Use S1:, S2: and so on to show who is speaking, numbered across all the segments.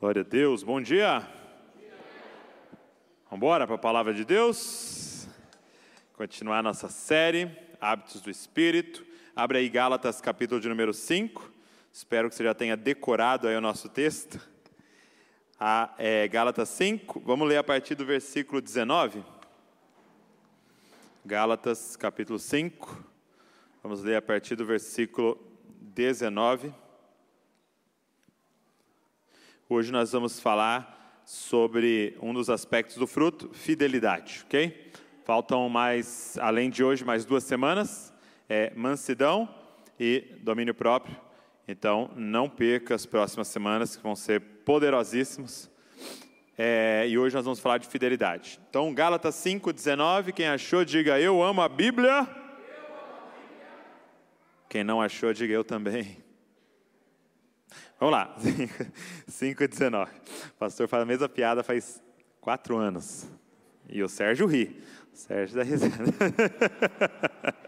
S1: Glória a Deus, bom dia. Vamos embora para a palavra de Deus. Continuar nossa série, Hábitos do Espírito. Abre aí Gálatas, capítulo de número 5. Espero que você já tenha decorado aí o nosso texto. A, é, Gálatas 5, vamos ler a partir do versículo 19. Gálatas, capítulo 5. Vamos ler a partir do versículo 19. Hoje nós vamos falar sobre um dos aspectos do fruto, fidelidade, ok? Faltam mais, além de hoje, mais duas semanas, é, mansidão e domínio próprio. Então, não perca as próximas semanas, que vão ser poderosíssimas. É, e hoje nós vamos falar de fidelidade. Então, Gálatas 5,19, quem achou, diga eu amo a Bíblia. Quem não achou, diga eu também. Vamos lá, 5 e 19. O pastor faz a mesma piada faz quatro anos. E o Sérgio ri. O Sérgio dá risada.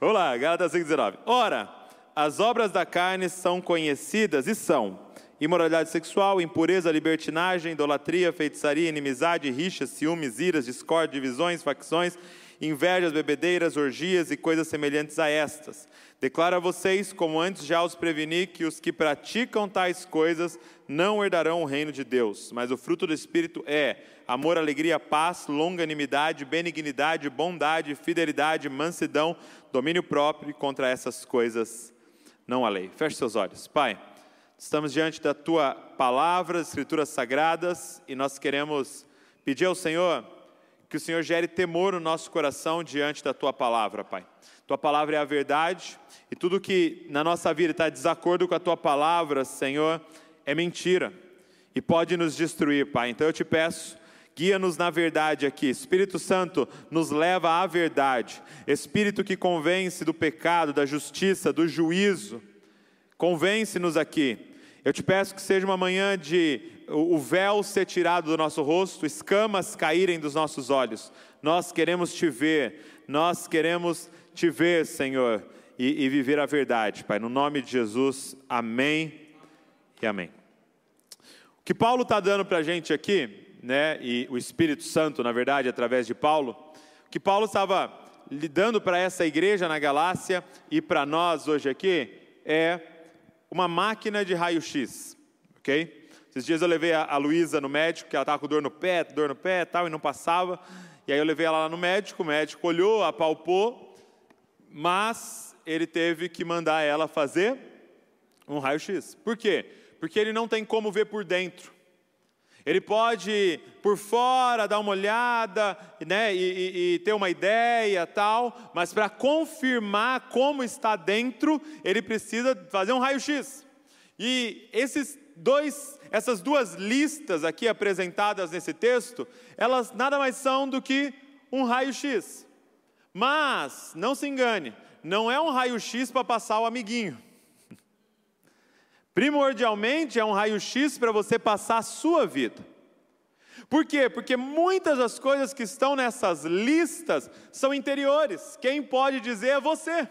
S1: Vamos lá, Gálatas 5 19. Ora, as obras da carne são conhecidas e são imoralidade sexual, impureza, libertinagem, idolatria, feitiçaria, inimizade, rixas, ciúmes, iras, discórdia, divisões, facções, invejas, bebedeiras, orgias e coisas semelhantes a estas Declaro a vocês, como antes já os preveni, que os que praticam tais coisas não herdarão o reino de Deus. Mas o fruto do Espírito é amor, alegria, paz, longanimidade, benignidade, bondade, fidelidade, mansidão, domínio próprio, contra essas coisas não há lei. Feche seus olhos. Pai, estamos diante da Tua palavra, escrituras sagradas, e nós queremos pedir ao Senhor que o Senhor gere temor no nosso coração diante da Tua palavra, Pai. Tua palavra é a verdade, e tudo que na nossa vida está desacordo com a tua palavra, Senhor, é mentira e pode nos destruir, Pai. Então eu te peço, guia-nos na verdade aqui. Espírito Santo, nos leva à verdade. Espírito que convence do pecado, da justiça, do juízo, convence-nos aqui. Eu te peço que seja uma manhã de o véu ser tirado do nosso rosto, escamas caírem dos nossos olhos. Nós queremos te ver, nós queremos te ver, Senhor, e, e viver a verdade, Pai. No nome de Jesus, amém e amém. O que Paulo está dando para a gente aqui, né, e o Espírito Santo, na verdade, através de Paulo, o que Paulo estava lidando para essa igreja na Galácia e para nós hoje aqui, é uma máquina de raio-x, ok? Esses dias eu levei a, a Luísa no médico, que ela estava com dor no pé, dor no pé tal, e não passava. E aí eu levei ela lá no médico, o médico olhou, apalpou, mas ele teve que mandar ela fazer um raio-x. Por quê? Porque ele não tem como ver por dentro. Ele pode por fora dar uma olhada, né, e, e, e ter uma ideia tal, mas para confirmar como está dentro, ele precisa fazer um raio-x. E esses dois, essas duas listas aqui apresentadas nesse texto, elas nada mais são do que um raio-x. Mas, não se engane, não é um raio-x para passar o amiguinho. Primordialmente é um raio-x para você passar a sua vida. Por quê? Porque muitas das coisas que estão nessas listas são interiores. Quem pode dizer é você.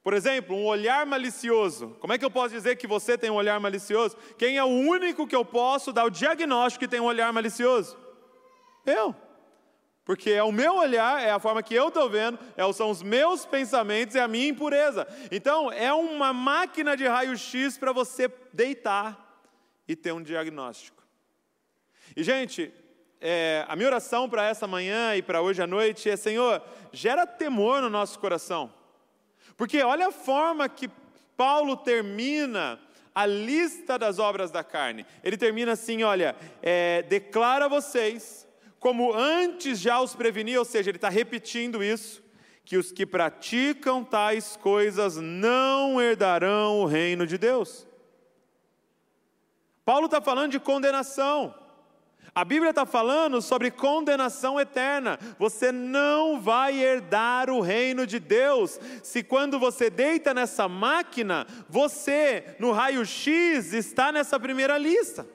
S1: Por exemplo, um olhar malicioso. Como é que eu posso dizer que você tem um olhar malicioso? Quem é o único que eu posso dar o diagnóstico que tem um olhar malicioso? Eu. Porque é o meu olhar, é a forma que eu estou vendo, é, são os meus pensamentos, é a minha impureza. Então, é uma máquina de raio-x para você deitar e ter um diagnóstico. E, gente, é, a minha oração para essa manhã e para hoje à noite é: Senhor, gera temor no nosso coração. Porque olha a forma que Paulo termina a lista das obras da carne. Ele termina assim: olha, é, declara a vocês como antes já os preveni, ou seja, ele está repetindo isso, que os que praticam tais coisas não herdarão o reino de Deus. Paulo está falando de condenação. A Bíblia está falando sobre condenação eterna. Você não vai herdar o reino de Deus se, quando você deita nessa máquina, você, no raio-x, está nessa primeira lista.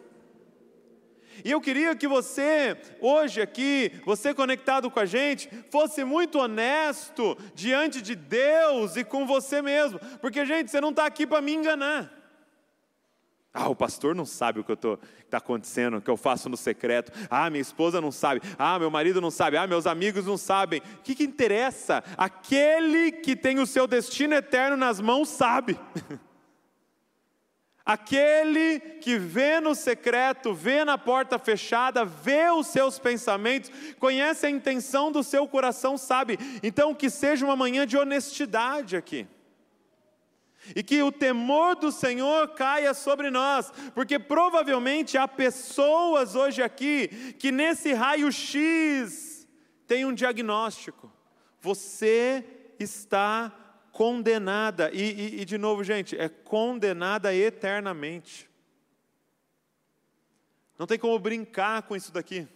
S1: E eu queria que você, hoje aqui, você conectado com a gente, fosse muito honesto diante de Deus e com você mesmo, porque, gente, você não está aqui para me enganar. Ah, o pastor não sabe o que está acontecendo, o que eu faço no secreto. Ah, minha esposa não sabe. Ah, meu marido não sabe. Ah, meus amigos não sabem. O que, que interessa? Aquele que tem o seu destino eterno nas mãos sabe. Aquele que vê no secreto, vê na porta fechada, vê os seus pensamentos, conhece a intenção do seu coração, sabe. Então, que seja uma manhã de honestidade aqui e que o temor do Senhor caia sobre nós, porque provavelmente há pessoas hoje aqui que nesse raio-x tem um diagnóstico: você está condenada, e, e, e de novo, gente, é condenada eternamente. Não tem como brincar com isso daqui.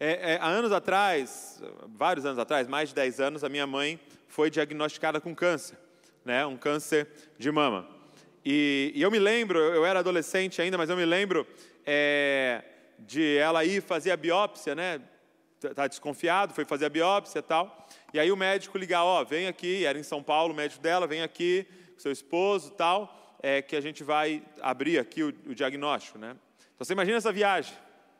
S1: É, é, há anos atrás, vários anos atrás, mais de 10 anos, a minha mãe foi diagnosticada com câncer né, um câncer de mama. E, e eu me lembro, eu era adolescente ainda, mas eu me lembro é, de ela ir fazer a biópsia, né? Tá desconfiado, foi fazer a biópsia e tal. E aí o médico ligar, ó, oh, vem aqui, era em São Paulo, o médico dela, vem aqui, seu esposo tal, é, que a gente vai abrir aqui o, o diagnóstico, né? Então você imagina essa viagem,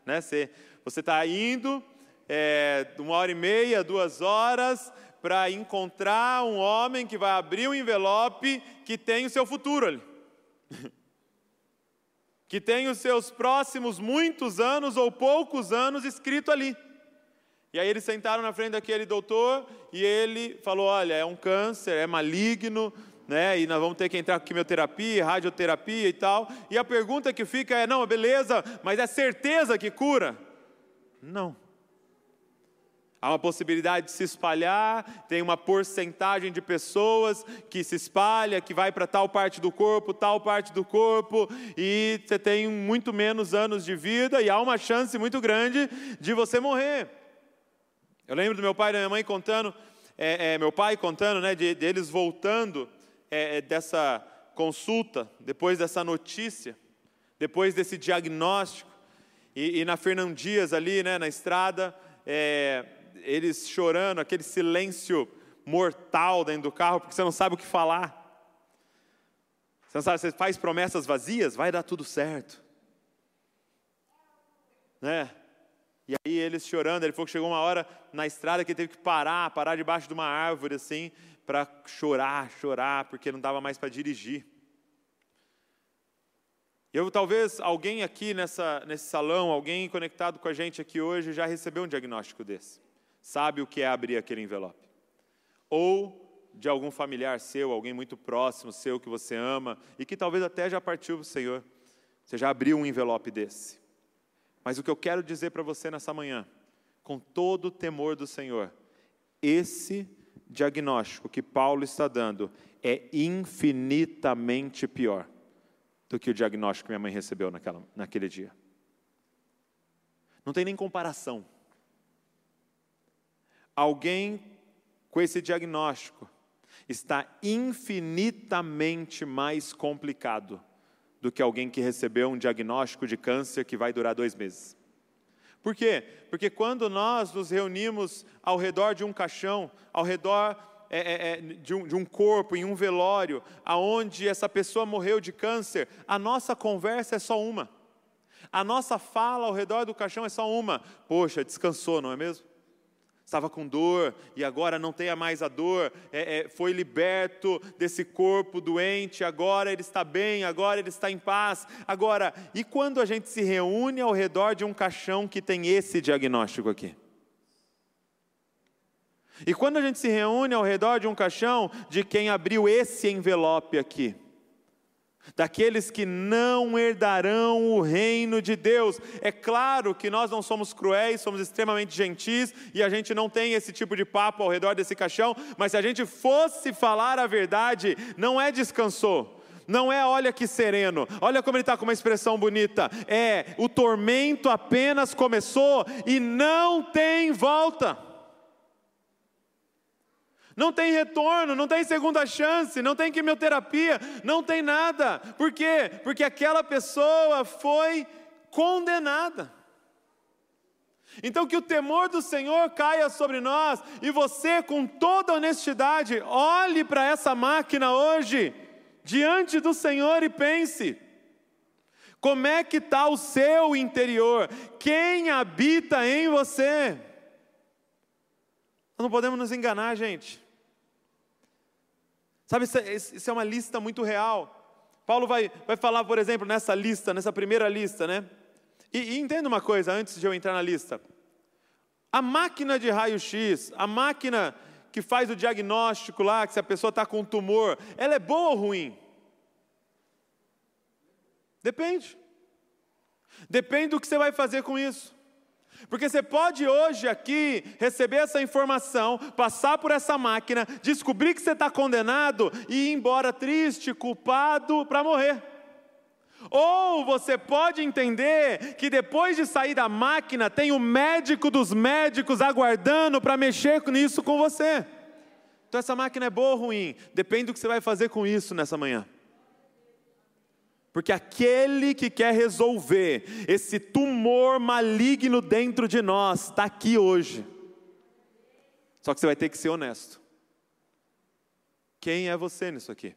S1: né? Você está indo, é, uma hora e meia, duas horas, para encontrar um homem que vai abrir um envelope que tem o seu futuro ali. que tem os seus próximos muitos anos ou poucos anos escrito ali. E aí eles sentaram na frente daquele doutor e ele falou: Olha, é um câncer, é maligno, né? E nós vamos ter que entrar com quimioterapia, radioterapia e tal. E a pergunta que fica é: Não, beleza, mas é certeza que cura? Não. Há uma possibilidade de se espalhar, tem uma porcentagem de pessoas que se espalha, que vai para tal parte do corpo, tal parte do corpo, e você tem muito menos anos de vida e há uma chance muito grande de você morrer. Eu lembro do meu pai e da minha mãe contando, é, é, meu pai contando, né, de, de eles voltando é, é dessa consulta, depois dessa notícia, depois desse diagnóstico, e, e na Fernão Dias ali, né, na estrada, é, eles chorando, aquele silêncio mortal dentro do carro, porque você não sabe o que falar. Você não sabe, você faz promessas vazias, vai dar tudo certo. Né? E aí eles chorando, ele falou que chegou uma hora na estrada que ele teve que parar, parar debaixo de uma árvore assim, para chorar, chorar, porque não dava mais para dirigir. Eu talvez alguém aqui nessa, nesse salão, alguém conectado com a gente aqui hoje já recebeu um diagnóstico desse sabe o que é abrir aquele envelope. Ou de algum familiar seu, alguém muito próximo seu que você ama e que talvez até já partiu para o Senhor. Você já abriu um envelope desse. Mas o que eu quero dizer para você nessa manhã, com todo o temor do Senhor, esse diagnóstico que Paulo está dando é infinitamente pior do que o diagnóstico que minha mãe recebeu naquela, naquele dia. Não tem nem comparação alguém com esse diagnóstico está infinitamente mais complicado do que alguém que recebeu um diagnóstico de câncer que vai durar dois meses. Por quê? Porque quando nós nos reunimos ao redor de um caixão, ao redor é, é, é, de, um, de um corpo, em um velório, aonde essa pessoa morreu de câncer, a nossa conversa é só uma. A nossa fala ao redor do caixão é só uma. Poxa, descansou, não é mesmo? Estava com dor e agora não tenha mais a dor, é, é, foi liberto desse corpo doente, agora ele está bem, agora ele está em paz. Agora, e quando a gente se reúne ao redor de um caixão que tem esse diagnóstico aqui? E quando a gente se reúne ao redor de um caixão de quem abriu esse envelope aqui? Daqueles que não herdarão o reino de Deus. É claro que nós não somos cruéis, somos extremamente gentis e a gente não tem esse tipo de papo ao redor desse caixão, mas se a gente fosse falar a verdade, não é descansou. Não é olha que sereno, olha como ele está com uma expressão bonita. É o tormento apenas começou e não tem volta. Não tem retorno, não tem segunda chance, não tem quimioterapia, não tem nada. Por quê? Porque aquela pessoa foi condenada. Então, que o temor do Senhor caia sobre nós e você, com toda honestidade, olhe para essa máquina hoje diante do Senhor e pense: como é que está o seu interior? Quem habita em você? Não podemos nos enganar, gente. Sabe, isso é, isso é uma lista muito real. Paulo vai, vai falar, por exemplo, nessa lista, nessa primeira lista, né? E, e entenda uma coisa antes de eu entrar na lista. A máquina de raio-x, a máquina que faz o diagnóstico lá, que se a pessoa está com um tumor, ela é boa ou ruim? Depende. Depende do que você vai fazer com isso. Porque você pode hoje aqui receber essa informação, passar por essa máquina, descobrir que você está condenado e ir embora triste, culpado para morrer. Ou você pode entender que depois de sair da máquina, tem o médico dos médicos aguardando para mexer nisso com você. Então essa máquina é boa ou ruim? Depende do que você vai fazer com isso nessa manhã. Porque aquele que quer resolver esse tumor maligno dentro de nós está aqui hoje. Só que você vai ter que ser honesto. Quem é você nisso aqui?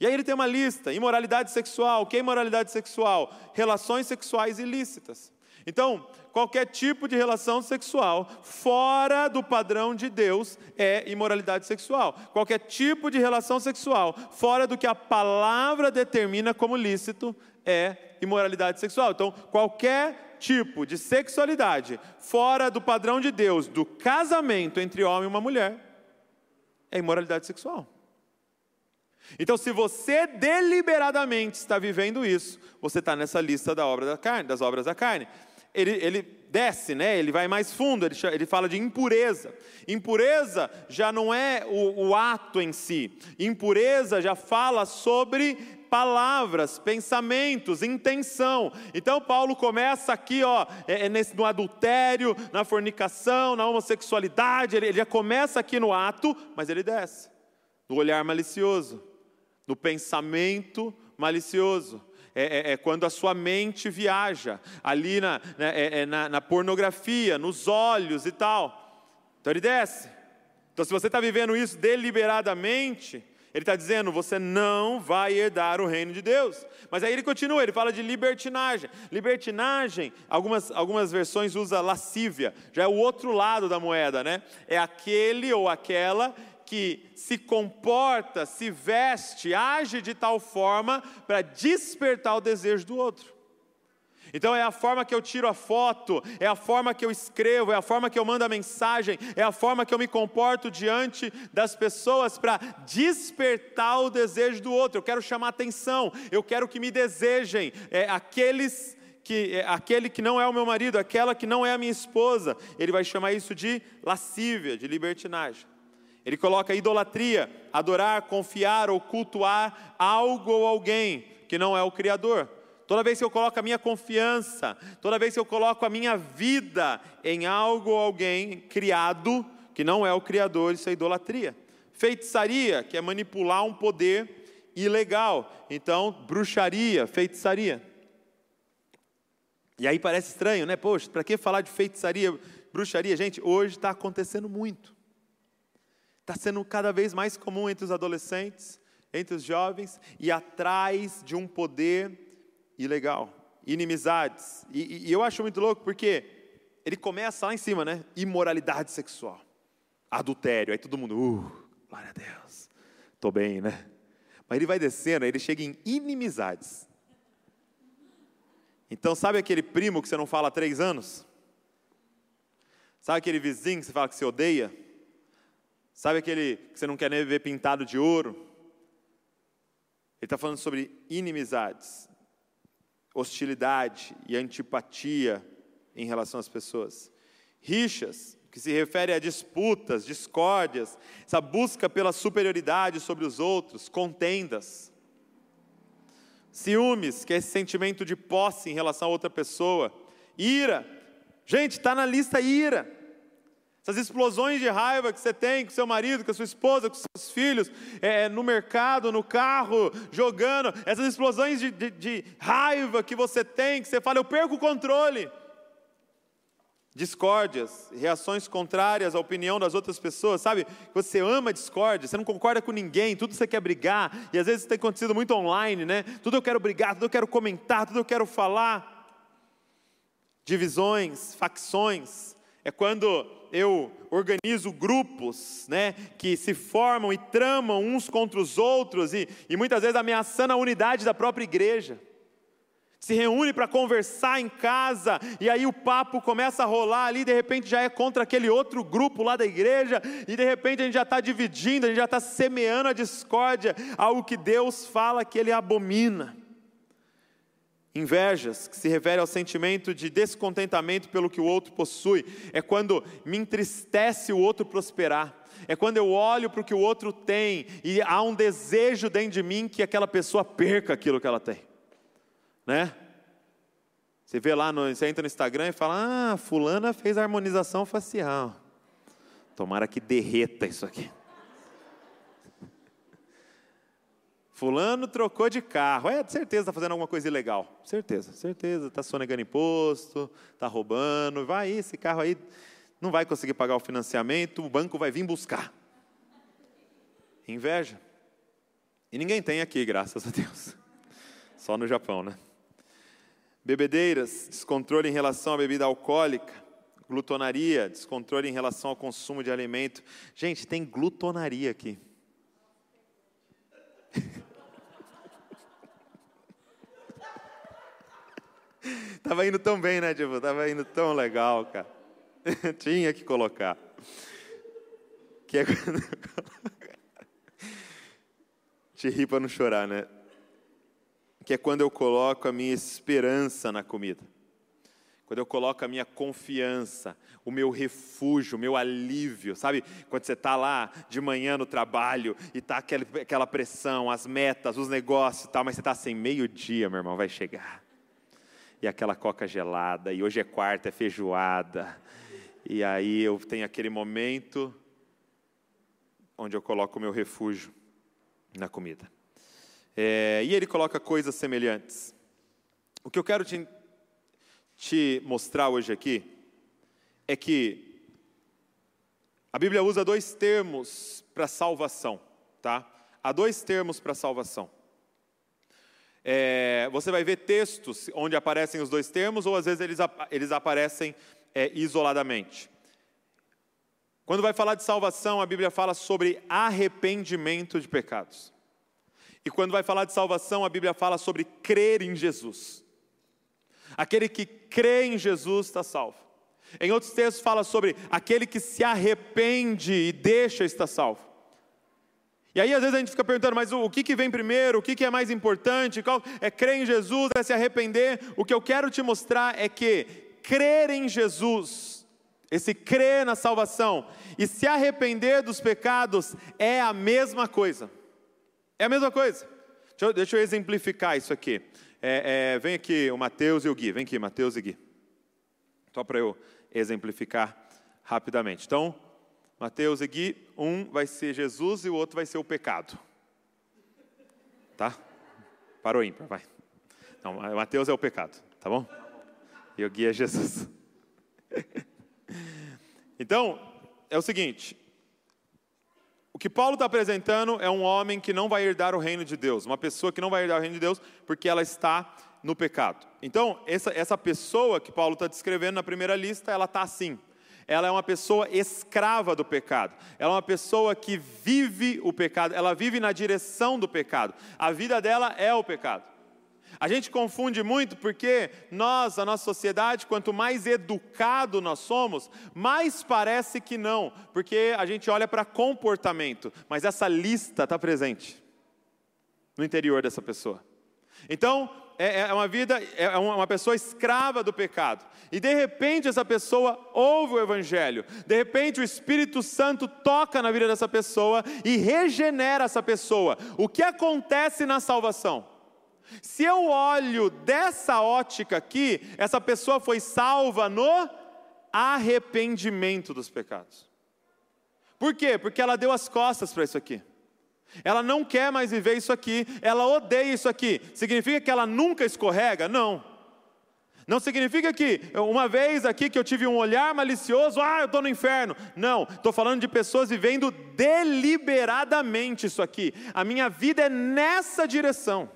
S1: E aí ele tem uma lista: imoralidade sexual. Que é imoralidade sexual? Relações sexuais ilícitas. Então, qualquer tipo de relação sexual fora do padrão de Deus é imoralidade sexual. Qualquer tipo de relação sexual fora do que a palavra determina como lícito é imoralidade sexual. Então, qualquer tipo de sexualidade fora do padrão de Deus, do casamento entre homem e uma mulher, é imoralidade sexual. Então, se você deliberadamente está vivendo isso, você está nessa lista da obra da carne, das obras da carne ele, ele desce, né? ele vai mais fundo, ele, ele fala de impureza. Impureza já não é o, o ato em si, impureza já fala sobre palavras, pensamentos, intenção. Então Paulo começa aqui, ó, é, é nesse, no adultério, na fornicação, na homossexualidade, ele, ele já começa aqui no ato, mas ele desce no olhar malicioso, no pensamento malicioso é, é, é, quando a sua mente viaja, ali na, né, é, é, na, na pornografia, nos olhos e tal. Então ele desce. Então, se você está vivendo isso deliberadamente, ele está dizendo: você não vai herdar o reino de Deus. Mas aí ele continua, ele fala de libertinagem. Libertinagem, algumas, algumas versões usa lascívia, já é o outro lado da moeda, né? É aquele ou aquela que se comporta, se veste, age de tal forma para despertar o desejo do outro. Então é a forma que eu tiro a foto, é a forma que eu escrevo, é a forma que eu mando a mensagem, é a forma que eu me comporto diante das pessoas para despertar o desejo do outro. Eu quero chamar atenção, eu quero que me desejem. É, aqueles que é, aquele que não é o meu marido, aquela que não é a minha esposa, ele vai chamar isso de lascívia, de libertinagem. Ele coloca idolatria, adorar, confiar ou cultuar algo ou alguém que não é o Criador. Toda vez que eu coloco a minha confiança, toda vez que eu coloco a minha vida em algo ou alguém criado, que não é o Criador, isso é idolatria. Feitiçaria, que é manipular um poder ilegal. Então, bruxaria, feitiçaria. E aí parece estranho, né? Poxa, para que falar de feitiçaria, bruxaria? Gente, hoje está acontecendo muito está sendo cada vez mais comum entre os adolescentes, entre os jovens, e atrás de um poder ilegal, inimizades. E, e, eu acho muito louco porque ele começa lá em cima, né? Imoralidade sexual, adultério. Aí todo mundo, uh, glória a Deus, estou bem, né? Mas ele vai descendo, aí ele chega em inimizades. Então, sabe aquele primo que você não fala há três anos? Sabe aquele vizinho que você fala que você odeia? Sabe aquele que você não quer nem ver pintado de ouro? Ele está falando sobre inimizades, hostilidade e antipatia em relação às pessoas. Rixas, que se refere a disputas, discórdias, essa busca pela superioridade sobre os outros, contendas. Ciúmes, que é esse sentimento de posse em relação a outra pessoa. Ira, gente, está na lista ira. Essas explosões de raiva que você tem com seu marido, com a sua esposa, com seus filhos, é, no mercado, no carro, jogando, essas explosões de, de, de raiva que você tem, que você fala, eu perco o controle. discórdias, reações contrárias à opinião das outras pessoas, sabe? Você ama discórdia, você não concorda com ninguém, tudo você quer brigar, e às vezes isso tem acontecido muito online, né? Tudo eu quero brigar, tudo eu quero comentar, tudo eu quero falar. Divisões, facções, é quando eu organizo grupos, né, que se formam e tramam uns contra os outros e, e muitas vezes ameaçando a unidade da própria igreja se reúne para conversar em casa, e aí o papo começa a rolar ali, de repente já é contra aquele outro grupo lá da igreja, e de repente a gente já está dividindo, a gente já está semeando a discórdia, algo que Deus fala que Ele abomina. Invejas, que se refere ao sentimento de descontentamento pelo que o outro possui, é quando me entristece o outro prosperar, é quando eu olho para o que o outro tem e há um desejo dentro de mim que aquela pessoa perca aquilo que ela tem né? Você vê lá, no, você entra no Instagram e fala: Ah, fulana fez harmonização facial. Tomara que derreta isso aqui. Fulano trocou de carro. É, de certeza está fazendo alguma coisa ilegal. Certeza, certeza. Está sonegando imposto, está roubando. Vai, esse carro aí não vai conseguir pagar o financiamento, o banco vai vir buscar. Inveja. E ninguém tem aqui, graças a Deus. Só no Japão, né? Bebedeiras, descontrole em relação à bebida alcoólica. Glutonaria, descontrole em relação ao consumo de alimento. Gente, tem glutonaria aqui. Tava indo tão bem, né, tipo? Tava indo tão legal, cara. Tinha que colocar. Que é quando... Te ri para não chorar, né? que é quando eu coloco a minha esperança na comida. Quando eu coloco a minha confiança, o meu refúgio, o meu alívio, sabe? Quando você está lá de manhã no trabalho e está aquela pressão, as metas, os negócios e tal, mas você está assim, meio-dia, meu irmão, vai chegar. E aquela coca gelada, e hoje é quarta, é feijoada. E aí eu tenho aquele momento onde eu coloco o meu refúgio na comida. É, e ele coloca coisas semelhantes. O que eu quero te, te mostrar hoje aqui é que a Bíblia usa dois termos para salvação, tá? Há dois termos para salvação. É, você vai ver textos onde aparecem os dois termos, ou às vezes eles, eles aparecem é, isoladamente. Quando vai falar de salvação, a Bíblia fala sobre arrependimento de pecados. E quando vai falar de salvação, a Bíblia fala sobre crer em Jesus. Aquele que crê em Jesus está salvo. Em outros textos fala sobre aquele que se arrepende e deixa estar salvo. E aí às vezes a gente fica perguntando, mas o, que, que vem primeiro? O que, que é mais importante? Qual, é crer em Jesus? É se arrepender? O que eu quero te mostrar é que crer em Jesus, esse crer na salvação e se arrepender dos pecados é a mesma coisa. É a mesma coisa. Deixa eu, deixa eu exemplificar isso aqui. É, é, vem aqui o Mateus e o Gui. Vem aqui, Mateus e Gui. Só para eu exemplificar rapidamente. Então, Mateus e Gui, um vai ser Jesus e o outro vai ser o pecado. Tá? Parou ímpar, vai. Não, Mateus é o pecado, tá bom? E o Gui é Jesus. então, é o seguinte, o que Paulo está apresentando é um homem que não vai herdar o reino de Deus, uma pessoa que não vai herdar o reino de Deus porque ela está no pecado. Então, essa, essa pessoa que Paulo está descrevendo na primeira lista, ela está assim. Ela é uma pessoa escrava do pecado. Ela é uma pessoa que vive o pecado, ela vive na direção do pecado. A vida dela é o pecado. A gente confunde muito porque nós, a nossa sociedade, quanto mais educado nós somos, mais parece que não, porque a gente olha para comportamento, mas essa lista está presente no interior dessa pessoa. Então, é, é uma vida, é uma pessoa escrava do pecado. E de repente essa pessoa ouve o Evangelho. De repente o Espírito Santo toca na vida dessa pessoa e regenera essa pessoa. O que acontece na salvação? Se eu olho dessa ótica aqui, essa pessoa foi salva no arrependimento dos pecados. Por quê? Porque ela deu as costas para isso aqui. Ela não quer mais viver isso aqui, ela odeia isso aqui. Significa que ela nunca escorrega? Não. Não significa que uma vez aqui que eu tive um olhar malicioso, ah, eu estou no inferno. Não, estou falando de pessoas vivendo deliberadamente isso aqui. A minha vida é nessa direção.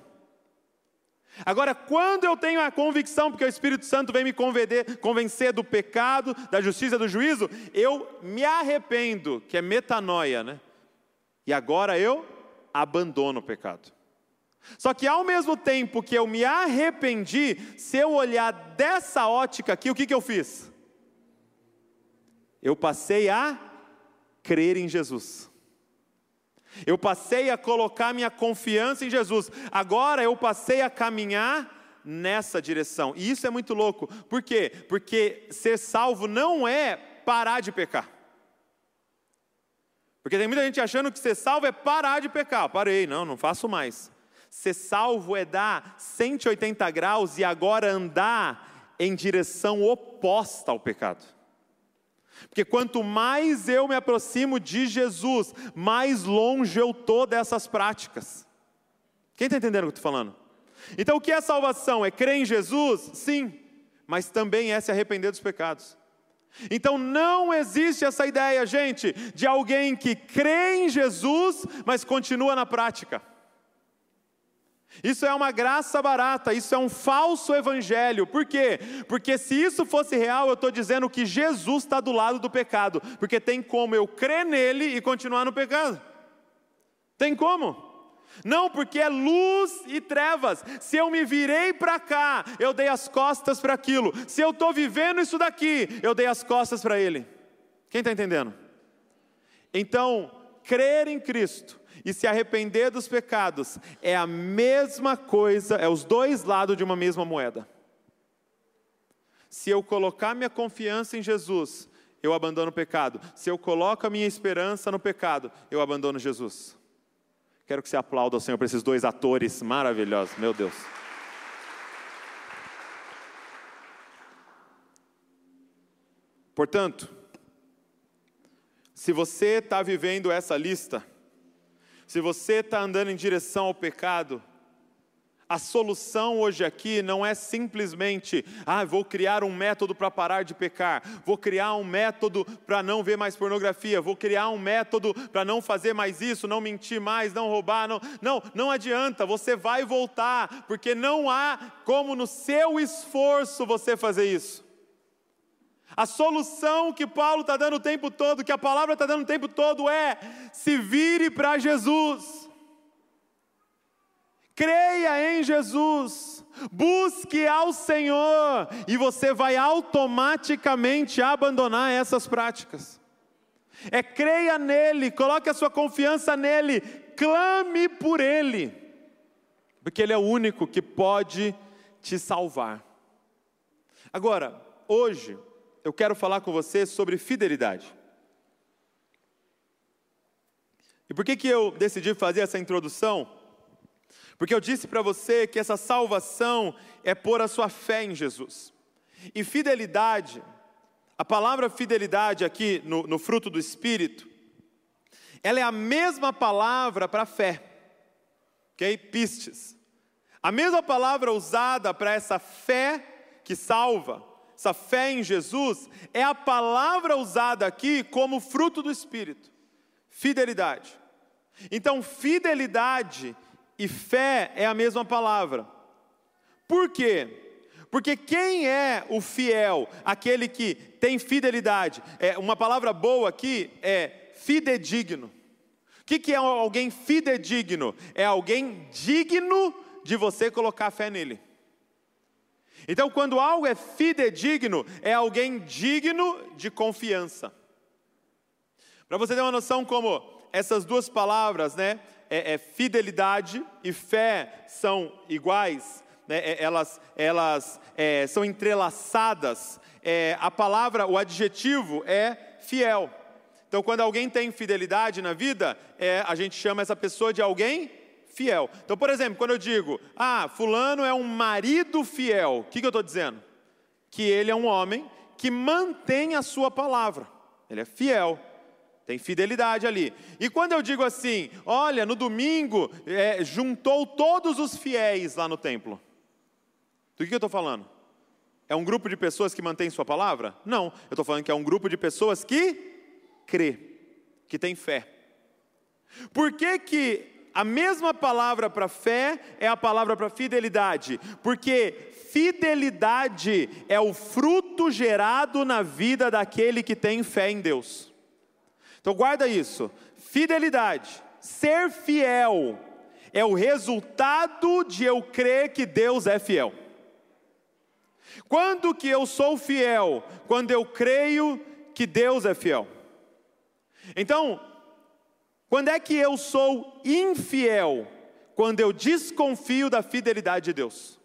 S1: Agora, quando eu tenho a convicção, porque o Espírito Santo vem me convencer do pecado, da justiça, do juízo, eu me arrependo, que é metanoia, né? E agora eu abandono o pecado. Só que ao mesmo tempo que eu me arrependi, se eu olhar dessa ótica aqui, o que, que eu fiz? Eu passei a crer em Jesus. Eu passei a colocar minha confiança em Jesus. Agora eu passei a caminhar nessa direção. E isso é muito louco. Por quê? Porque ser salvo não é parar de pecar. Porque tem muita gente achando que ser salvo é parar de pecar. Parei, não, não faço mais. Ser salvo é dar 180 graus e agora andar em direção oposta ao pecado. Porque quanto mais eu me aproximo de Jesus, mais longe eu estou dessas práticas. Quem está entendendo o que eu estou falando? Então, o que é salvação? É crer em Jesus? Sim, mas também é se arrepender dos pecados. Então não existe essa ideia, gente, de alguém que crê em Jesus, mas continua na prática. Isso é uma graça barata, isso é um falso evangelho. Por quê? Porque se isso fosse real, eu estou dizendo que Jesus está do lado do pecado. Porque tem como eu crer nele e continuar no pecado? Tem como? Não, porque é luz e trevas. Se eu me virei para cá, eu dei as costas para aquilo. Se eu estou vivendo isso daqui, eu dei as costas para ele. Quem está entendendo? Então, crer em Cristo e se arrepender dos pecados é a mesma coisa, é os dois lados de uma mesma moeda. Se eu colocar minha confiança em Jesus, eu abandono o pecado. Se eu coloco a minha esperança no pecado, eu abandono Jesus. Quero que você aplaude ao Senhor para esses dois atores maravilhosos, meu Deus. Portanto, se você está vivendo essa lista, se você está andando em direção ao pecado, a solução hoje aqui não é simplesmente, ah, vou criar um método para parar de pecar, vou criar um método para não ver mais pornografia, vou criar um método para não fazer mais isso, não mentir mais, não roubar, não, não, não adianta, você vai voltar, porque não há como no seu esforço você fazer isso. A solução que Paulo está dando o tempo todo, que a palavra está dando o tempo todo é: se vire para Jesus, creia em Jesus, busque ao Senhor, e você vai automaticamente abandonar essas práticas. É creia nele, coloque a sua confiança nele, clame por ele, porque ele é o único que pode te salvar. Agora, hoje, eu quero falar com você sobre fidelidade. E por que, que eu decidi fazer essa introdução? Porque eu disse para você que essa salvação é pôr a sua fé em Jesus. E fidelidade, a palavra fidelidade aqui no, no fruto do Espírito, ela é a mesma palavra para fé, ok? Pistes. A mesma palavra usada para essa fé que salva essa fé em Jesus, é a palavra usada aqui como fruto do Espírito: fidelidade. Então, fidelidade e fé é a mesma palavra. Por quê? Porque quem é o fiel, aquele que tem fidelidade? É uma palavra boa aqui é fidedigno. O que, que é alguém fidedigno? É alguém digno de você colocar fé nele. Então, quando algo é fidedigno, é alguém digno de confiança. Para você ter uma noção como essas duas palavras, né, é, é fidelidade e fé são iguais, né, é, elas, elas é, são entrelaçadas. É, a palavra, o adjetivo é fiel. Então, quando alguém tem fidelidade na vida, é, a gente chama essa pessoa de alguém fiel. Então, por exemplo, quando eu digo, ah, Fulano é um marido fiel, o que, que eu estou dizendo? Que ele é um homem que mantém a sua palavra, ele é fiel, tem fidelidade ali. E quando eu digo assim, olha, no domingo é, juntou todos os fiéis lá no templo, do que, eu estou falando? É um grupo de pessoas que mantém sua palavra? Não, eu estou falando que é um grupo de pessoas que crê, que tem fé. Por que, que a mesma palavra para fé é a palavra para fidelidade? Porque fidelidade é o fruto gerado na vida daquele que tem fé em Deus. Então guarda isso. Fidelidade, ser fiel, é o resultado de eu crer que Deus é fiel. Quando que eu sou fiel? Quando eu creio que Deus é fiel. Então, quando é que eu sou infiel? Quando eu desconfio da fidelidade de Deus.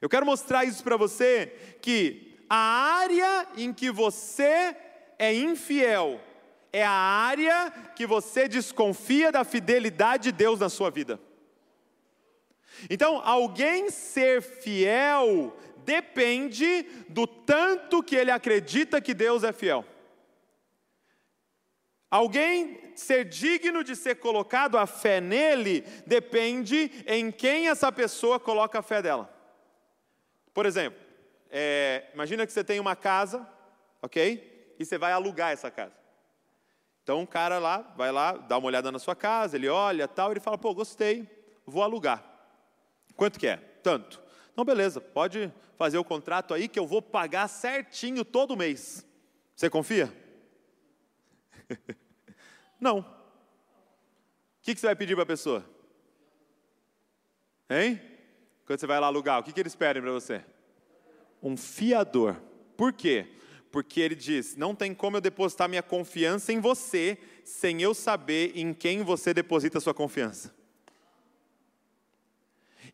S1: Eu quero mostrar isso para você que a área em que você é infiel é a área que você desconfia da fidelidade de Deus na sua vida. Então, alguém ser fiel depende do tanto que ele acredita que Deus é fiel. Alguém ser digno de ser colocado a fé nele depende em quem essa pessoa coloca a fé dela. Por exemplo, é, imagina que você tem uma casa, ok? E você vai alugar essa casa. Então um cara lá, vai lá, dá uma olhada na sua casa, ele olha tal, ele fala, pô, gostei, vou alugar. Quanto que é? Tanto. Então beleza, pode fazer o contrato aí que eu vou pagar certinho todo mês. Você confia? Não. O que, que você vai pedir para a pessoa? Hein? Quando você vai lá alugar, o que, que eles pedem para você? Um fiador. Por quê? Porque ele diz: não tem como eu depositar minha confiança em você sem eu saber em quem você deposita a sua confiança.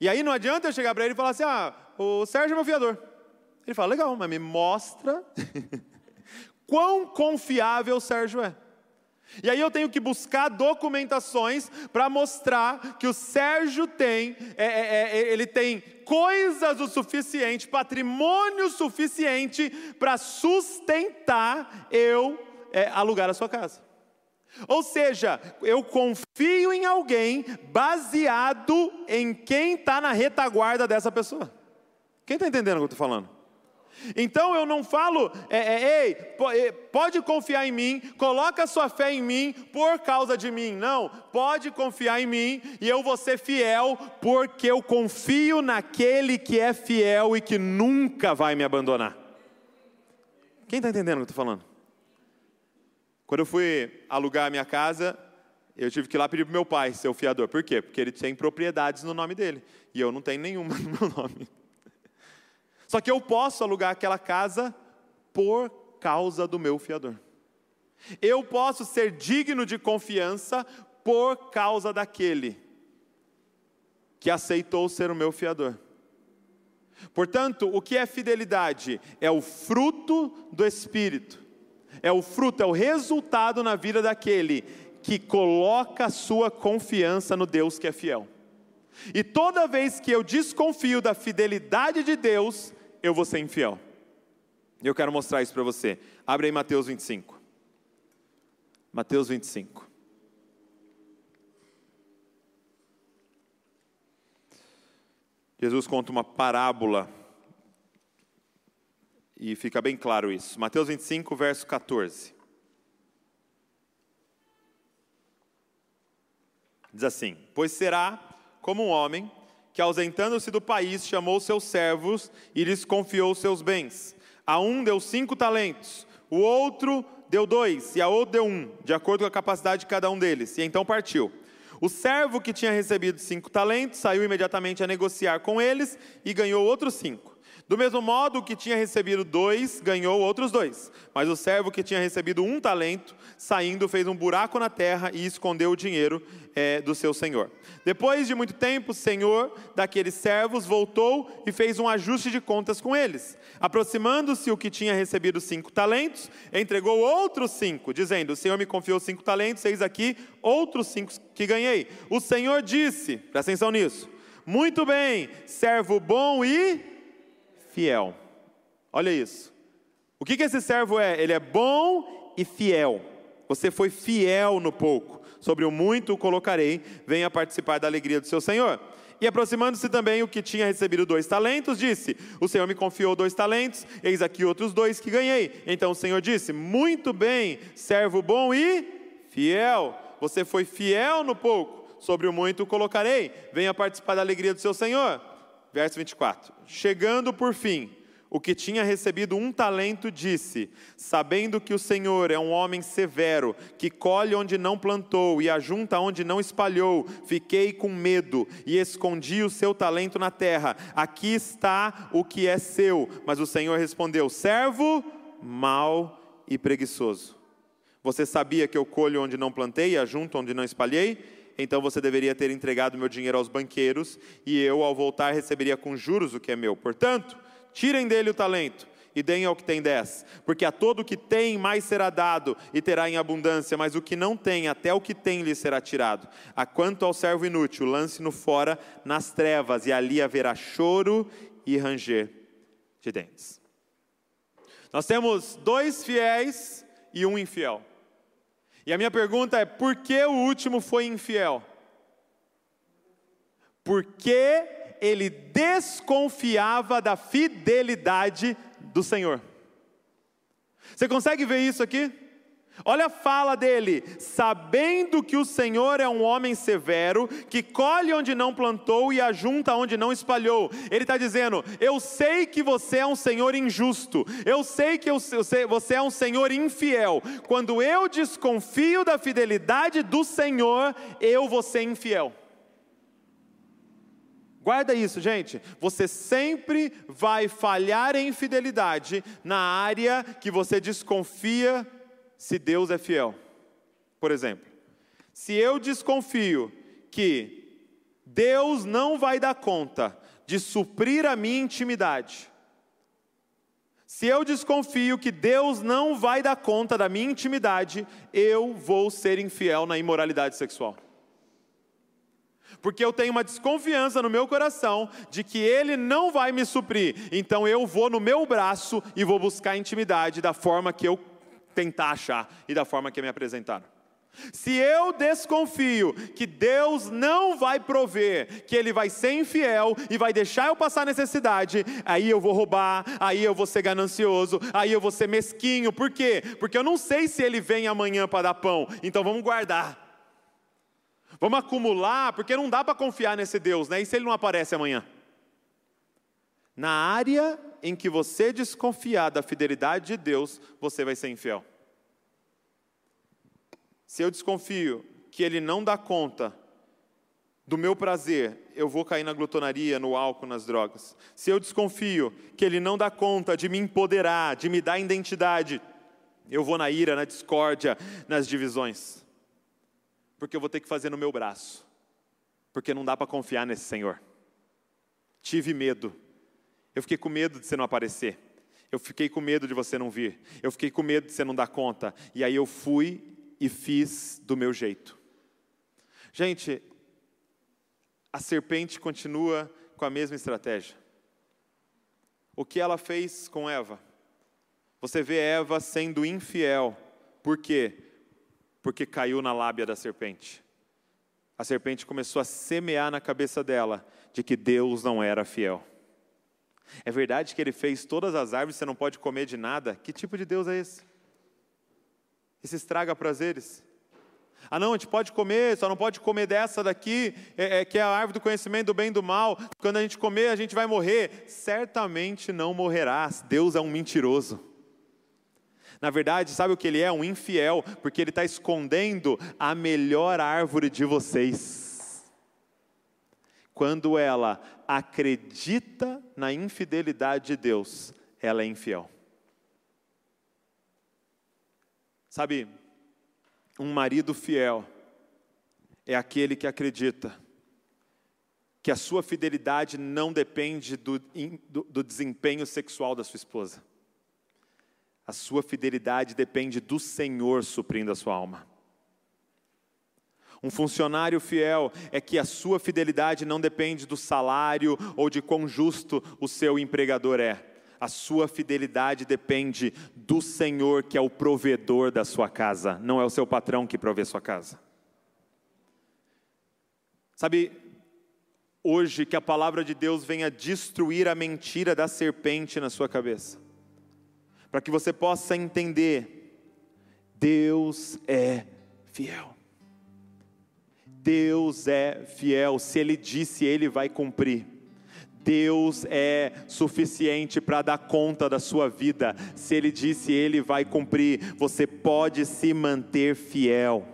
S1: E aí não adianta eu chegar para ele e falar assim: ah, o Sérgio é meu fiador. Ele fala: legal, mas me mostra quão confiável o Sérgio é. E aí eu tenho que buscar documentações para mostrar que o Sérgio tem, é, é, é, ele tem coisas o suficiente, patrimônio suficiente para sustentar eu é, alugar a sua casa. Ou seja, eu confio em alguém baseado em quem está na retaguarda dessa pessoa. Quem está entendendo o que eu estou falando? Então eu não falo, é, é, ei, pode confiar em mim, coloca sua fé em mim por causa de mim. Não, pode confiar em mim e eu vou ser fiel porque eu confio naquele que é fiel e que nunca vai me abandonar. Quem está entendendo o que eu estou falando? Quando eu fui alugar a minha casa, eu tive que ir lá pedir para meu pai ser o fiador. Por quê? Porque ele tem propriedades no nome dele e eu não tenho nenhuma no meu nome. Só que eu posso alugar aquela casa por causa do meu fiador. Eu posso ser digno de confiança por causa daquele que aceitou ser o meu fiador. Portanto, o que é fidelidade? É o fruto do Espírito, é o fruto, é o resultado na vida daquele que coloca a sua confiança no Deus que é fiel. E toda vez que eu desconfio da fidelidade de Deus, eu vou ser infiel. Eu quero mostrar isso para você. Abre aí Mateus 25. Mateus 25. Jesus conta uma parábola e fica bem claro isso. Mateus 25, verso 14. Diz assim: Pois será como um homem que, ausentando-se do país, chamou seus servos e lhes confiou seus bens. A um deu cinco talentos, o outro deu dois, e a outro deu um, de acordo com a capacidade de cada um deles, e então partiu. O servo que tinha recebido cinco talentos saiu imediatamente a negociar com eles e ganhou outros cinco. Do mesmo modo, o que tinha recebido dois ganhou outros dois. Mas o servo que tinha recebido um talento, saindo, fez um buraco na terra e escondeu o dinheiro é, do seu senhor. Depois de muito tempo, o senhor daqueles servos voltou e fez um ajuste de contas com eles. Aproximando-se o que tinha recebido cinco talentos, entregou outros cinco, dizendo: O senhor me confiou cinco talentos, eis aqui outros cinco que ganhei. O senhor disse: presta atenção nisso. Muito bem, servo bom e fiel. Olha isso. O que, que esse servo é? Ele é bom e fiel. Você foi fiel no pouco, sobre o muito o colocarei, venha participar da alegria do seu Senhor. E aproximando-se também o que tinha recebido dois talentos, disse: O Senhor me confiou dois talentos, eis aqui outros dois que ganhei. Então o Senhor disse: Muito bem, servo bom e fiel. Você foi fiel no pouco, sobre o muito o colocarei. Venha participar da alegria do seu Senhor. Verso 24: Chegando por fim o que tinha recebido um talento disse: Sabendo que o Senhor é um homem severo, que colhe onde não plantou e ajunta onde não espalhou, fiquei com medo e escondi o seu talento na terra. Aqui está o que é seu. Mas o Senhor respondeu: Servo mau e preguiçoso. Você sabia que eu colho onde não plantei e ajunto onde não espalhei? Então você deveria ter entregado meu dinheiro aos banqueiros, e eu, ao voltar, receberia com juros o que é meu. Portanto, Tirem dele o talento e deem ao que tem dez, porque a todo o que tem mais será dado e terá em abundância, mas o que não tem, até o que tem lhe será tirado. A quanto ao servo inútil, lance-no fora nas trevas, e ali haverá choro e ranger de dentes. Nós temos dois fiéis e um infiel. E a minha pergunta é: por que o último foi infiel? Porque ele desconfiava da fidelidade do Senhor. Você consegue ver isso aqui? Olha a fala dele: sabendo que o Senhor é um homem severo, que colhe onde não plantou e ajunta onde não espalhou. Ele está dizendo: Eu sei que você é um Senhor injusto, eu sei que você é um Senhor infiel. Quando eu desconfio da fidelidade do Senhor, eu vou ser infiel. Guarda isso, gente. Você sempre vai falhar em fidelidade na área que você desconfia se Deus é fiel. Por exemplo, se eu desconfio que Deus não vai dar conta de suprir a minha intimidade, se eu desconfio que Deus não vai dar conta da minha intimidade, eu vou ser infiel na imoralidade sexual porque eu tenho uma desconfiança no meu coração de que Ele não vai me suprir, então eu vou no meu braço e vou buscar intimidade da forma que eu tentar achar e da forma que me apresentaram. Se eu desconfio que Deus não vai prover, que Ele vai ser infiel e vai deixar eu passar necessidade, aí eu vou roubar, aí eu vou ser ganancioso, aí eu vou ser mesquinho. Por quê? Porque eu não sei se Ele vem amanhã para dar pão, então vamos guardar. Vamos acumular, porque não dá para confiar nesse Deus, né? E se ele não aparece amanhã? Na área em que você desconfiar da fidelidade de Deus, você vai ser infiel. Se eu desconfio que ele não dá conta do meu prazer, eu vou cair na glutonaria, no álcool, nas drogas. Se eu desconfio que ele não dá conta de me empoderar, de me dar identidade, eu vou na ira, na discórdia, nas divisões porque eu vou ter que fazer no meu braço, porque não dá para confiar nesse Senhor. Tive medo, eu fiquei com medo de você não aparecer, eu fiquei com medo de você não vir, eu fiquei com medo de você não dar conta, e aí eu fui e fiz do meu jeito. Gente, a serpente continua com a mesma estratégia. O que ela fez com Eva? Você vê Eva sendo infiel. Por quê? porque caiu na lábia da serpente. A serpente começou a semear na cabeça dela de que Deus não era fiel. É verdade que ele fez todas as árvores, você não pode comer de nada? Que tipo de Deus é esse? Esse estraga prazeres. Ah, não, a gente pode comer, só não pode comer dessa daqui, é, é, que é a árvore do conhecimento do bem e do mal. Quando a gente comer, a gente vai morrer. Certamente não morrerás. Deus é um mentiroso. Na verdade, sabe o que ele é? Um infiel, porque ele está escondendo a melhor árvore de vocês. Quando ela acredita na infidelidade de Deus, ela é infiel. Sabe, um marido fiel é aquele que acredita que a sua fidelidade não depende do, do, do desempenho sexual da sua esposa a sua fidelidade depende do Senhor suprindo a sua alma. Um funcionário fiel é que a sua fidelidade não depende do salário ou de quão justo o seu empregador é. A sua fidelidade depende do Senhor, que é o provedor da sua casa, não é o seu patrão que provê sua casa. Sabe, hoje que a palavra de Deus venha destruir a mentira da serpente na sua cabeça, para que você possa entender: Deus é fiel. Deus é fiel, se Ele disse, Ele vai cumprir. Deus é suficiente para dar conta da sua vida. Se Ele disse, Ele vai cumprir. Você pode se manter fiel,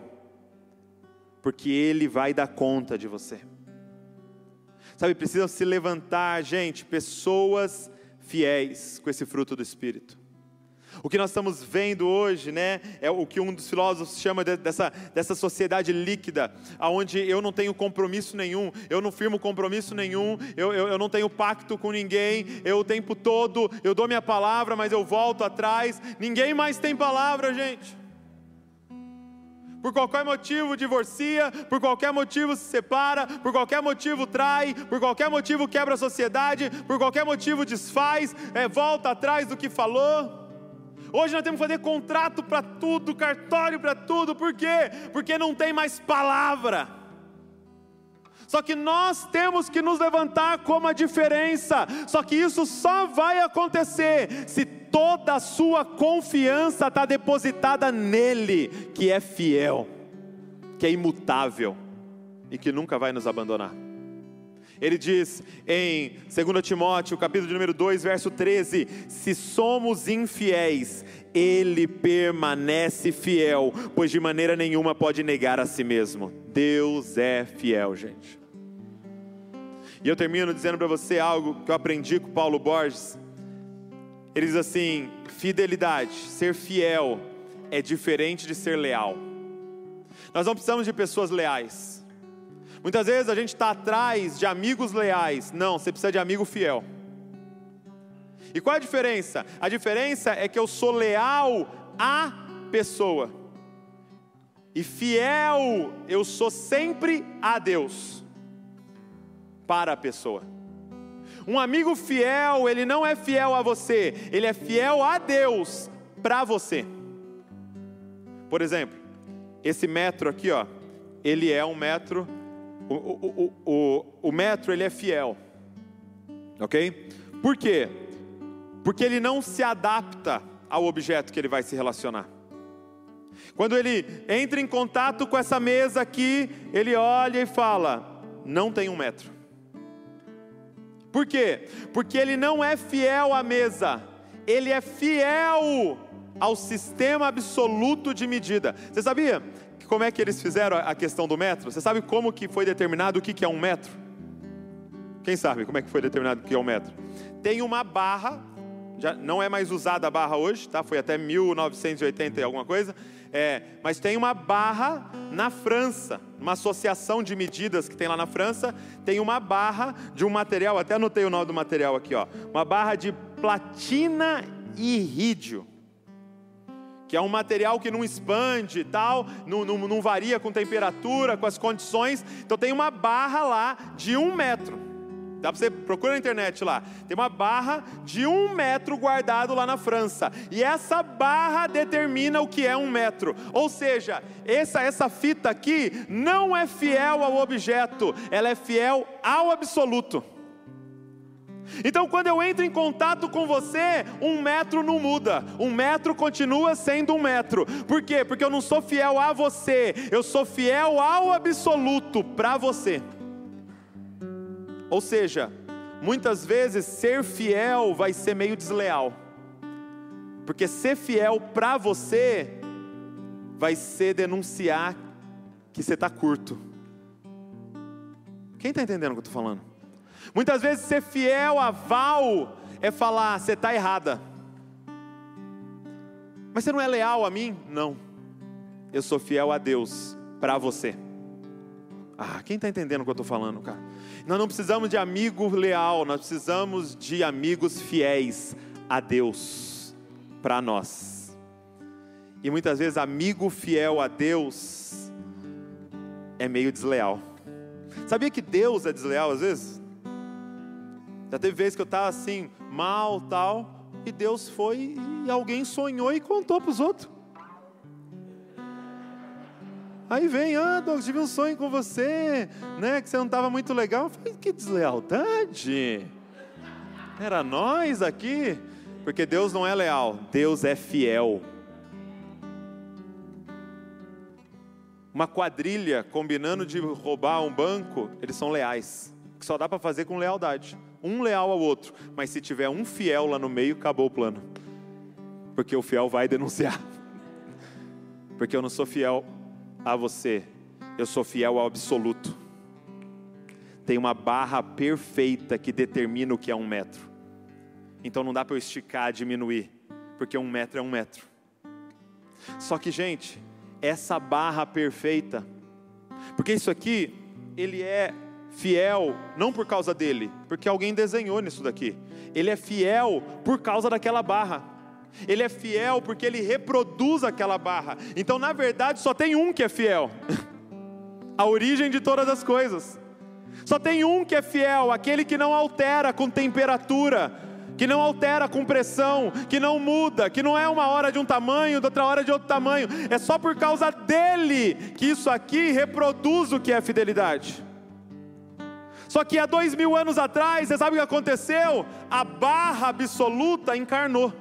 S1: porque Ele vai dar conta de você. Sabe, precisam se levantar, gente, pessoas fiéis com esse fruto do Espírito. O que nós estamos vendo hoje, né, é o que um dos filósofos chama de, dessa, dessa sociedade líquida, aonde eu não tenho compromisso nenhum, eu não firmo compromisso nenhum, eu, eu, eu não tenho pacto com ninguém, eu o tempo todo, eu dou minha palavra, mas eu volto atrás, ninguém mais tem palavra, gente. Por qualquer motivo divorcia, por qualquer motivo se separa, por qualquer motivo trai, por qualquer motivo quebra a sociedade, por qualquer motivo desfaz, é, volta atrás do que falou. Hoje nós temos que fazer contrato para tudo, cartório para tudo, por quê? Porque não tem mais palavra. Só que nós temos que nos levantar como a diferença. Só que isso só vai acontecer se toda a sua confiança está depositada nele, que é fiel, que é imutável e que nunca vai nos abandonar. Ele diz em 2 Timóteo, capítulo número 2, verso 13: Se somos infiéis, ele permanece fiel, pois de maneira nenhuma pode negar a si mesmo. Deus é fiel, gente. E eu termino dizendo para você algo que eu aprendi com Paulo Borges. Ele diz assim: fidelidade, ser fiel, é diferente de ser leal. Nós não precisamos de pessoas leais. Muitas vezes a gente está atrás de amigos leais. Não, você precisa de amigo fiel. E qual é a diferença? A diferença é que eu sou leal à pessoa. E fiel, eu sou sempre a Deus. Para a pessoa. Um amigo fiel, ele não é fiel a você, ele é fiel a Deus para você. Por exemplo, esse metro aqui, ó, ele é um metro o, o, o, o metro ele é fiel, ok? Por quê? Porque ele não se adapta ao objeto que ele vai se relacionar. Quando ele entra em contato com essa mesa aqui, ele olha e fala: não tem um metro. Por quê? Porque ele não é fiel à mesa, ele é fiel ao sistema absoluto de medida. Você sabia como é que eles fizeram a questão do metro? Você sabe como que foi determinado o que é um metro? Quem sabe como é que foi determinado o que é um metro? Tem uma barra, já não é mais usada a barra hoje, tá? Foi até 1980 e alguma coisa. É, mas tem uma barra na França, uma associação de medidas que tem lá na França, tem uma barra de um material, até anotei o nome do material aqui, ó, uma barra de platina irrídio que é um material que não expande e tal, não, não, não varia com temperatura, com as condições. Então tem uma barra lá de um metro. Dá para você procura na internet lá. Tem uma barra de um metro guardado lá na França. E essa barra determina o que é um metro. Ou seja, essa, essa fita aqui não é fiel ao objeto, ela é fiel ao absoluto. Então, quando eu entro em contato com você, um metro não muda, um metro continua sendo um metro. Por quê? Porque eu não sou fiel a você, eu sou fiel ao absoluto para você. Ou seja, muitas vezes ser fiel vai ser meio desleal, porque ser fiel para você vai ser denunciar que você está curto. Quem está entendendo o que eu estou falando? Muitas vezes ser fiel a Val é falar, você está errada. Mas você não é leal a mim? Não. Eu sou fiel a Deus para você. Ah, quem está entendendo o que eu estou falando, cara? Nós não precisamos de amigo leal, nós precisamos de amigos fiéis a Deus para nós. E muitas vezes, amigo fiel a Deus é meio desleal. Sabia que Deus é desleal às vezes? Já teve vezes que eu estava assim, mal, tal, e Deus foi e alguém sonhou e contou para os outros. Aí vem, ah, Douglas, tive um sonho com você, né? Que você não estava muito legal. Eu falei, que deslealdade. Era nós aqui. Porque Deus não é leal, Deus é fiel. Uma quadrilha combinando de roubar um banco, eles são leais. Que só dá para fazer com lealdade. Um leal ao outro. Mas se tiver um fiel lá no meio, acabou o plano. Porque o fiel vai denunciar. Porque eu não sou fiel a você, eu sou fiel ao absoluto. Tem uma barra perfeita que determina o que é um metro. Então não dá para eu esticar, diminuir, porque um metro é um metro. Só que, gente, essa barra perfeita, porque isso aqui, ele é fiel não por causa dele, porque alguém desenhou nisso daqui. Ele é fiel por causa daquela barra. Ele é fiel porque ele reproduz aquela barra. Então, na verdade, só tem um que é fiel. A origem de todas as coisas. Só tem um que é fiel, aquele que não altera com temperatura, que não altera com pressão, que não muda, que não é uma hora de um tamanho, outra hora de outro tamanho. É só por causa dele que isso aqui reproduz o que é fidelidade. Só que há dois mil anos atrás, você sabe o que aconteceu? A barra absoluta encarnou.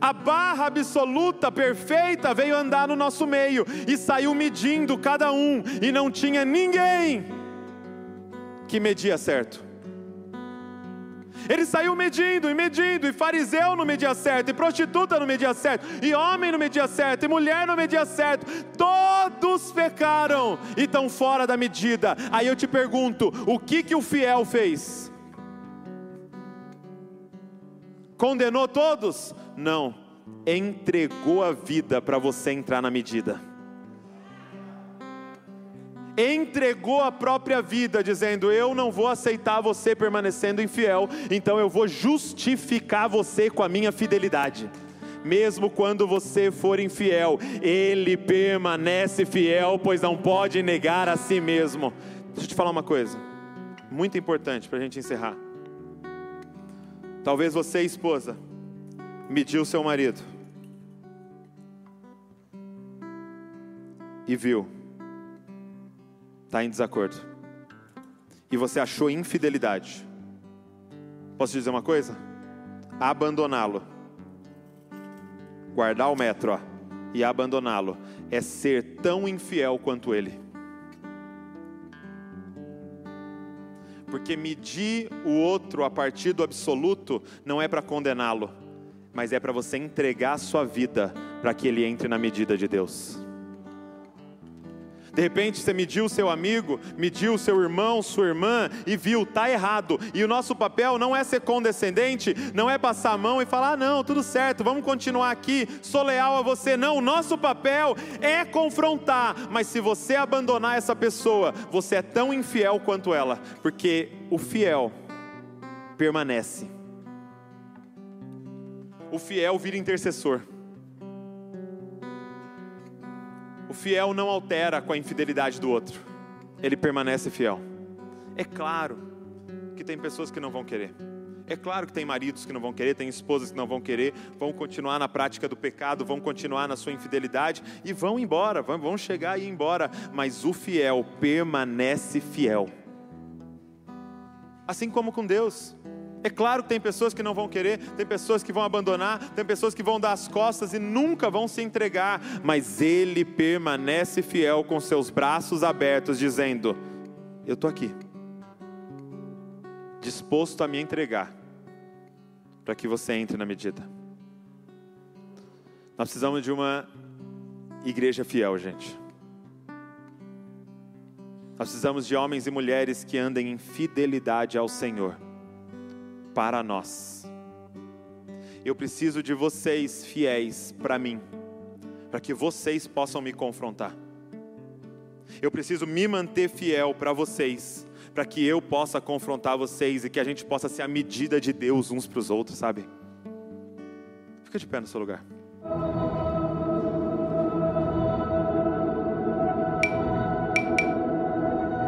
S1: A barra absoluta, perfeita, veio andar no nosso meio e saiu medindo cada um, e não tinha ninguém que media certo. Ele saiu medindo e medindo, e fariseu não media certo, e prostituta não media certo, e homem não media certo, e mulher não media certo. Todos pecaram e estão fora da medida. Aí eu te pergunto: o que que o fiel fez? Condenou todos? Não. Entregou a vida para você entrar na medida entregou a própria vida, dizendo: Eu não vou aceitar você permanecendo infiel, então eu vou justificar você com a minha fidelidade. Mesmo quando você for infiel, ele permanece fiel, pois não pode negar a si mesmo. Deixa eu te falar uma coisa, muito importante para a gente encerrar. Talvez você, esposa, mediu seu marido e viu está em desacordo, e você achou infidelidade, posso te dizer uma coisa? Abandoná-lo, guardar o metro ó, e abandoná-lo, é ser tão infiel quanto ele. Porque medir o outro a partir do absoluto não é para condená-lo, mas é para você entregar a sua vida para que ele entre na medida de Deus. De repente você mediu seu amigo, mediu seu irmão, sua irmã e viu, está errado. E o nosso papel não é ser condescendente, não é passar a mão e falar, ah, não, tudo certo, vamos continuar aqui, sou leal a você. Não, o nosso papel é confrontar. Mas se você abandonar essa pessoa, você é tão infiel quanto ela, porque o fiel permanece. O fiel vira intercessor. Fiel não altera com a infidelidade do outro, ele permanece fiel. É claro que tem pessoas que não vão querer. É claro que tem maridos que não vão querer, tem esposas que não vão querer, vão continuar na prática do pecado, vão continuar na sua infidelidade e vão embora, vão chegar e ir embora, mas o fiel permanece fiel. Assim como com Deus. É claro que tem pessoas que não vão querer, tem pessoas que vão abandonar, tem pessoas que vão dar as costas e nunca vão se entregar, mas ele permanece fiel com seus braços abertos, dizendo: Eu estou aqui, disposto a me entregar, para que você entre na medida. Nós precisamos de uma igreja fiel, gente. Nós precisamos de homens e mulheres que andem em fidelidade ao Senhor para nós. Eu preciso de vocês fiéis para mim, para que vocês possam me confrontar. Eu preciso me manter fiel para vocês, para que eu possa confrontar vocês e que a gente possa ser a medida de Deus uns para os outros, sabe? Fica de pé no seu lugar.